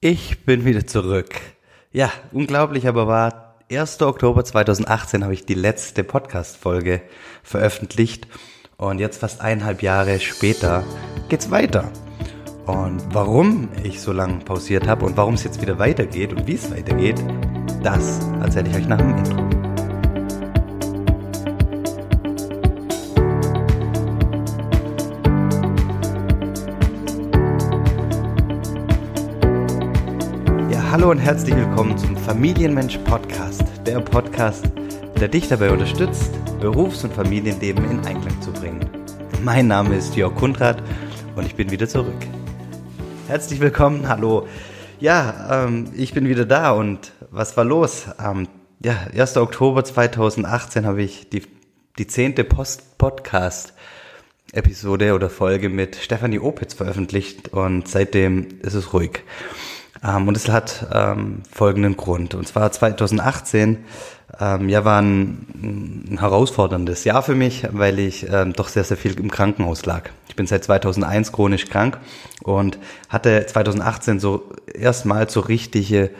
Ich bin wieder zurück. Ja, unglaublich aber war, 1. Oktober 2018 habe ich die letzte Podcast-Folge veröffentlicht und jetzt fast eineinhalb Jahre später geht's weiter. Und warum ich so lange pausiert habe und warum es jetzt wieder weitergeht und wie es weitergeht, das erzähle ich euch nach dem Intro. Hallo und herzlich willkommen zum Familienmensch Podcast, der Podcast, der dich dabei unterstützt, Berufs- und Familienleben in Einklang zu bringen. Mein Name ist Jörg Kundrat und ich bin wieder zurück. Herzlich willkommen, hallo. Ja, ähm, ich bin wieder da und was war los? Ähm, ja, 1. Oktober 2018 habe ich die, die zehnte Post Podcast-Episode oder Folge mit Stefanie Opitz veröffentlicht und seitdem ist es ruhig. Ähm, und es hat ähm, folgenden Grund. Und zwar 2018 ähm, ja, war ein, ein, herausforderndes Jahr für mich, weil ich ähm, doch sehr, sehr viel im Krankenhaus lag. Ich bin seit 2001 chronisch krank und hatte 2018 so erstmal so richtige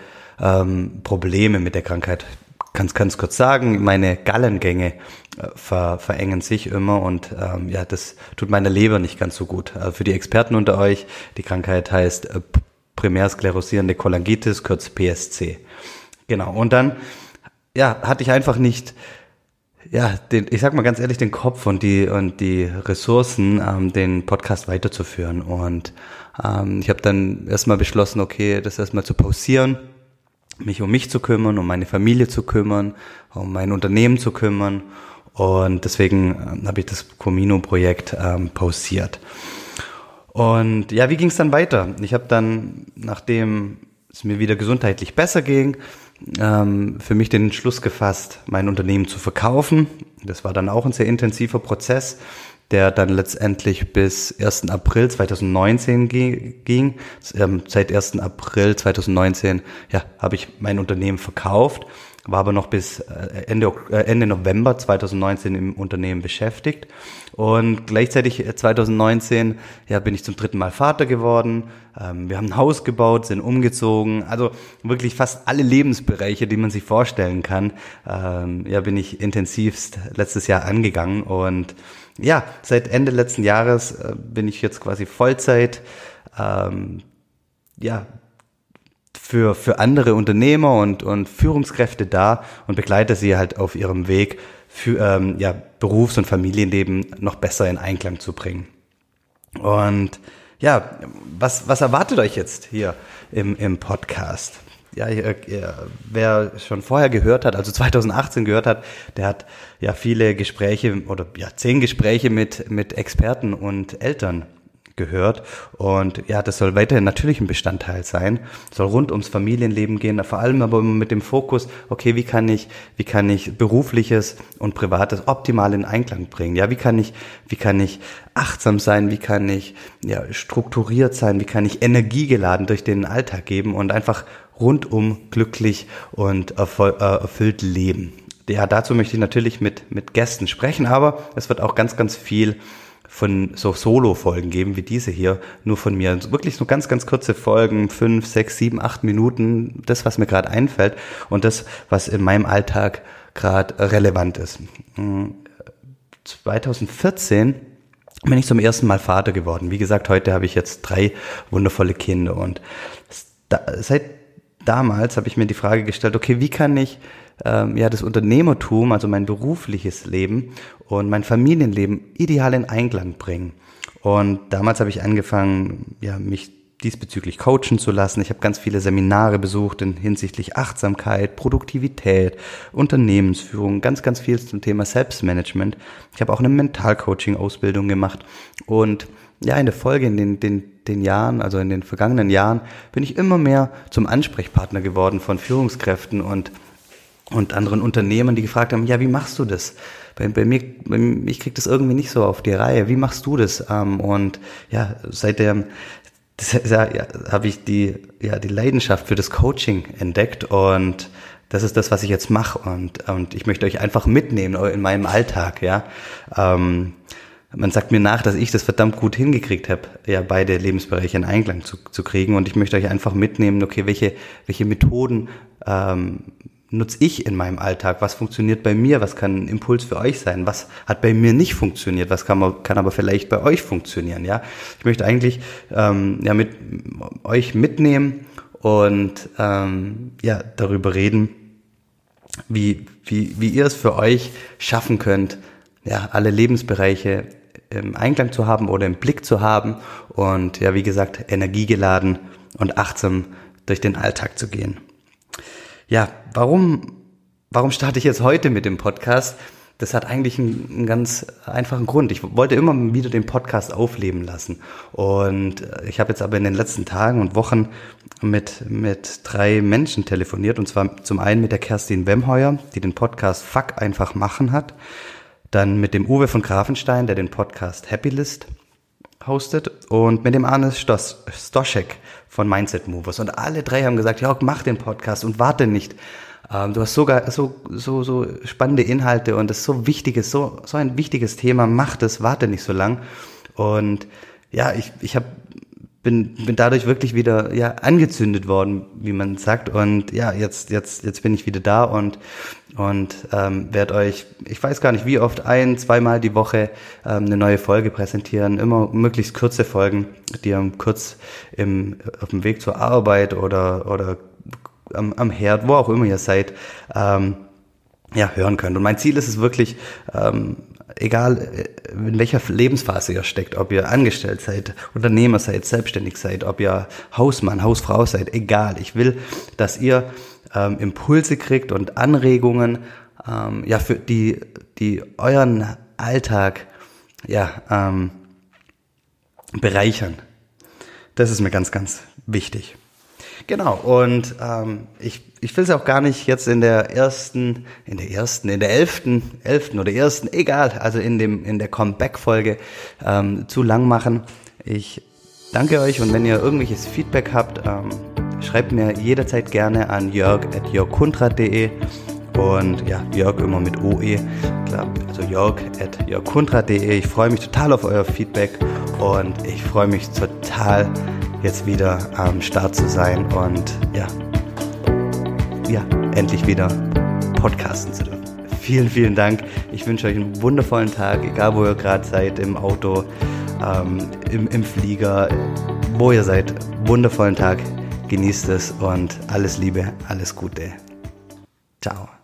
ähm, Probleme mit der Krankheit. Ganz, ganz kurz sagen, meine Gallengänge äh, ver, verengen sich immer und ähm, ja, das tut meiner Leber nicht ganz so gut. Also für die Experten unter euch, die Krankheit heißt äh, primär sklerosierende Cholangitis, kurz PSC. Genau. Und dann, ja, hatte ich einfach nicht, ja, den, ich sag mal ganz ehrlich, den Kopf und die und die Ressourcen, ähm, den Podcast weiterzuführen. Und ähm, ich habe dann erstmal beschlossen, okay, das erstmal zu pausieren, mich um mich zu kümmern, um meine Familie zu kümmern, um mein Unternehmen zu kümmern. Und deswegen ähm, habe ich das Comino-Projekt ähm, pausiert. Und ja, wie ging es dann weiter? Ich habe dann, nachdem es mir wieder gesundheitlich besser ging, ähm, für mich den Entschluss gefasst, mein Unternehmen zu verkaufen. Das war dann auch ein sehr intensiver Prozess, der dann letztendlich bis 1. April 2019 ging. Ähm, seit 1. April 2019 ja, habe ich mein Unternehmen verkauft war aber noch bis äh, Ende, äh, Ende November 2019 im Unternehmen beschäftigt. Und gleichzeitig 2019 äh, ja, bin ich zum dritten Mal Vater geworden. Ähm, wir haben ein Haus gebaut, sind umgezogen. Also wirklich fast alle Lebensbereiche, die man sich vorstellen kann, ähm, ja, bin ich intensivst letztes Jahr angegangen. Und ja, seit Ende letzten Jahres bin ich jetzt quasi Vollzeit. Ähm, ja, für, für andere Unternehmer und, und Führungskräfte da und begleite sie halt auf ihrem Weg, für, ähm, ja, Berufs- und Familienleben noch besser in Einklang zu bringen. Und ja, was, was erwartet euch jetzt hier im, im Podcast? Ja, wer schon vorher gehört hat, also 2018 gehört hat, der hat ja viele Gespräche oder ja zehn Gespräche mit, mit Experten und Eltern gehört. Und ja, das soll weiterhin natürlich ein Bestandteil sein, soll rund ums Familienleben gehen, vor allem aber mit dem Fokus, okay, wie kann ich, wie kann ich berufliches und privates optimal in Einklang bringen? Ja, wie kann ich, wie kann ich achtsam sein? Wie kann ich, ja, strukturiert sein? Wie kann ich energiegeladen durch den Alltag geben und einfach rundum glücklich und äh, erfüllt leben? Ja, dazu möchte ich natürlich mit, mit Gästen sprechen, aber es wird auch ganz, ganz viel von so Solo-Folgen geben wie diese hier, nur von mir. Wirklich nur ganz, ganz kurze Folgen, fünf, sechs, sieben, acht Minuten, das, was mir gerade einfällt und das, was in meinem Alltag gerade relevant ist. 2014 hm, bin ich zum ersten Mal Vater geworden. Wie gesagt, heute habe ich jetzt drei wundervolle Kinder und seit damals habe ich mir die Frage gestellt, okay, wie kann ich ähm, ja das Unternehmertum, also mein berufliches Leben und mein Familienleben ideal in Einklang bringen. Und damals habe ich angefangen, ja, mich diesbezüglich coachen zu lassen. Ich habe ganz viele Seminare besucht in hinsichtlich Achtsamkeit, Produktivität, Unternehmensführung, ganz, ganz viel zum Thema Selbstmanagement. Ich habe auch eine Mentalcoaching-Ausbildung gemacht und ja, in der Folge, in den, den, den Jahren, also in den vergangenen Jahren, bin ich immer mehr zum Ansprechpartner geworden von Führungskräften und und anderen Unternehmen, die gefragt haben, ja, wie machst du das? Bei, bei mir, bei, ich krieg das irgendwie nicht so auf die Reihe. Wie machst du das? Ähm, und ja, seitdem ja, habe ich die, ja, die Leidenschaft für das Coaching entdeckt und das ist das, was ich jetzt mache und, und ich möchte euch einfach mitnehmen in meinem Alltag, ja. Ähm, man sagt mir nach, dass ich das verdammt gut hingekriegt habe, ja, beide Lebensbereiche in Einklang zu, zu kriegen. Und ich möchte euch einfach mitnehmen, okay, welche, welche Methoden ähm, nutze ich in meinem Alltag? Was funktioniert bei mir? Was kann ein Impuls für euch sein? Was hat bei mir nicht funktioniert? Was kann, kann aber vielleicht bei euch funktionieren? Ja, ich möchte eigentlich ähm, ja mit euch mitnehmen und ähm, ja darüber reden, wie wie wie ihr es für euch schaffen könnt, ja alle Lebensbereiche im Einklang zu haben oder im Blick zu haben und ja, wie gesagt, energiegeladen und achtsam durch den Alltag zu gehen. Ja, warum, warum starte ich jetzt heute mit dem Podcast? Das hat eigentlich einen, einen, ganz einfachen Grund. Ich wollte immer wieder den Podcast aufleben lassen. Und ich habe jetzt aber in den letzten Tagen und Wochen mit, mit drei Menschen telefoniert. Und zwar zum einen mit der Kerstin Wemheuer, die den Podcast Fuck einfach machen hat. Dann mit dem Uwe von Grafenstein, der den Podcast Happy List hostet. Und mit dem Arne Stoschek von Mindset Movers. Und alle drei haben gesagt, ja, mach den Podcast und warte nicht. Ähm, du hast sogar so, so, so spannende Inhalte und das ist so wichtiges, so, so ein wichtiges Thema. Mach das, warte nicht so lang. Und ja, ich, ich habe bin, bin dadurch wirklich wieder ja angezündet worden, wie man sagt. Und ja, jetzt jetzt jetzt bin ich wieder da und und ähm, werde euch, ich weiß gar nicht wie oft, ein, zweimal die Woche ähm, eine neue Folge präsentieren. Immer möglichst kurze Folgen, die ihr kurz im auf dem Weg zur Arbeit oder oder am, am Herd, wo auch immer ihr seid, ähm, ja, hören könnt. Und mein Ziel ist es wirklich, ähm, egal äh, in welcher Lebensphase ihr steckt, ob ihr angestellt seid, Unternehmer seid, selbstständig seid, ob ihr Hausmann, Hausfrau seid, egal. Ich will, dass ihr ähm, Impulse kriegt und Anregungen, ähm, ja, für die, die euren Alltag, ja, ähm, bereichern. Das ist mir ganz, ganz wichtig. Genau, und ähm, ich, ich will es auch gar nicht jetzt in der ersten, in der ersten, in der elften, elften oder ersten, egal, also in dem, in der Comeback-Folge ähm, zu lang machen. Ich danke euch und wenn ihr irgendwelches Feedback habt, ähm, schreibt mir jederzeit gerne an jörg.jörgkundrat.de und ja, Jörg immer mit OE. Klar, also jörg at jörgkundrat.de. Ich freue mich total auf euer Feedback und ich freue mich total, jetzt wieder am Start zu sein und ja, ja, endlich wieder podcasten zu dürfen. Vielen, vielen Dank. Ich wünsche euch einen wundervollen Tag, egal wo ihr gerade seid, im Auto, ähm, im, im Flieger, wo ihr seid. Wundervollen Tag. Genießt es und alles Liebe, alles Gute. Ciao.